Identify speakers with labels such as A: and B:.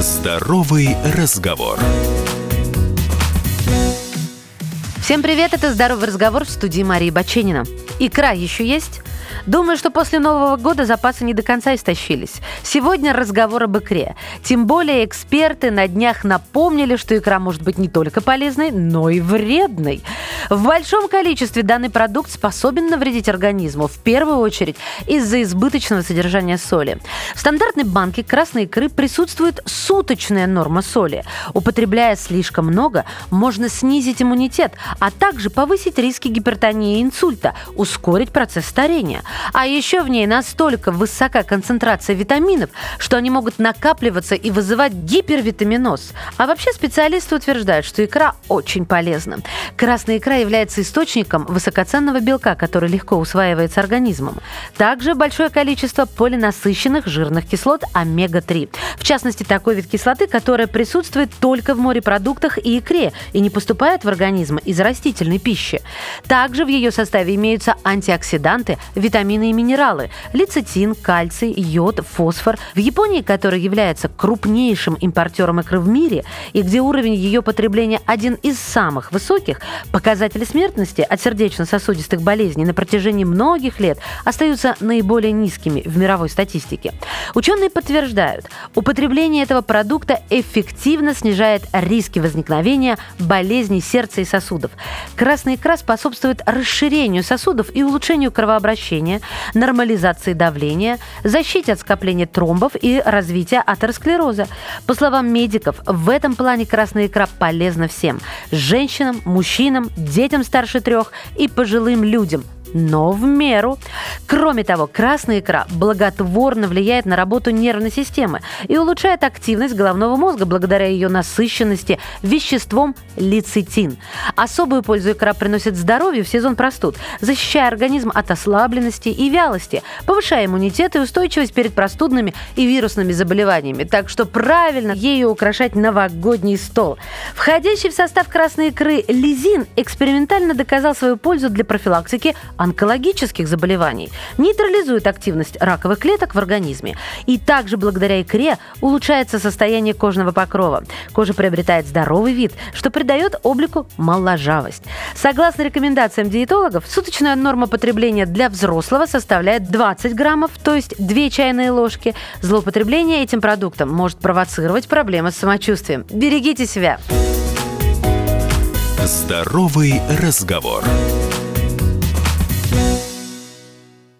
A: Здоровый разговор.
B: Всем привет, это «Здоровый разговор» в студии Марии Баченина. Икра еще есть? Думаю, что после Нового года запасы не до конца истощились. Сегодня разговор об икре. Тем более эксперты на днях напомнили, что икра может быть не только полезной, но и вредной. В большом количестве данный продукт способен навредить организму, в первую очередь из-за избыточного содержания соли. В стандартной банке красной икры присутствует суточная норма соли. Употребляя слишком много, можно снизить иммунитет, а также повысить риски гипертонии и инсульта, ускорить процесс старения. А еще в ней настолько высока концентрация витаминов, что они могут накапливаться и вызывать гипервитаминоз. А вообще специалисты утверждают, что икра очень полезна. Красная икра является источником высокоценного белка, который легко усваивается организмом. Также большое количество полинасыщенных жирных кислот омега-3. В частности, такой вид кислоты, которая присутствует только в морепродуктах и икре и не поступает в организм из растительной пищи. Также в ее составе имеются антиоксиданты, витамины витамины и минералы – лецитин, кальций, йод, фосфор. В Японии, которая является крупнейшим импортером икры в мире и где уровень ее потребления один из самых высоких, показатели смертности от сердечно-сосудистых болезней на протяжении многих лет остаются наиболее низкими в мировой статистике. Ученые подтверждают, употребление этого продукта эффективно снижает риски возникновения болезней сердца и сосудов. Красная икра способствует расширению сосудов и улучшению кровообращения, нормализации давления, защите от скопления тромбов и развития атеросклероза. По словам медиков, в этом плане красная икра полезна всем – женщинам, мужчинам, детям старше трех и пожилым людям – но в меру. Кроме того, красная икра благотворно влияет на работу нервной системы и улучшает активность головного мозга благодаря ее насыщенности веществом лецитин. Особую пользу икра приносит здоровью в сезон простуд, защищая организм от ослабленности и вялости, повышая иммунитет и устойчивость перед простудными и вирусными заболеваниями. Так что правильно ею украшать новогодний стол. Входящий в состав красной икры лизин экспериментально доказал свою пользу для профилактики онкологических заболеваний, нейтрализует активность раковых клеток в организме. И также благодаря икре улучшается состояние кожного покрова. Кожа приобретает здоровый вид, что придает облику моложавость. Согласно рекомендациям диетологов, суточная норма потребления для взрослого составляет 20 граммов, то есть 2 чайные ложки. Злоупотребление этим продуктом может провоцировать проблемы с самочувствием. Берегите себя!
A: Здоровый разговор.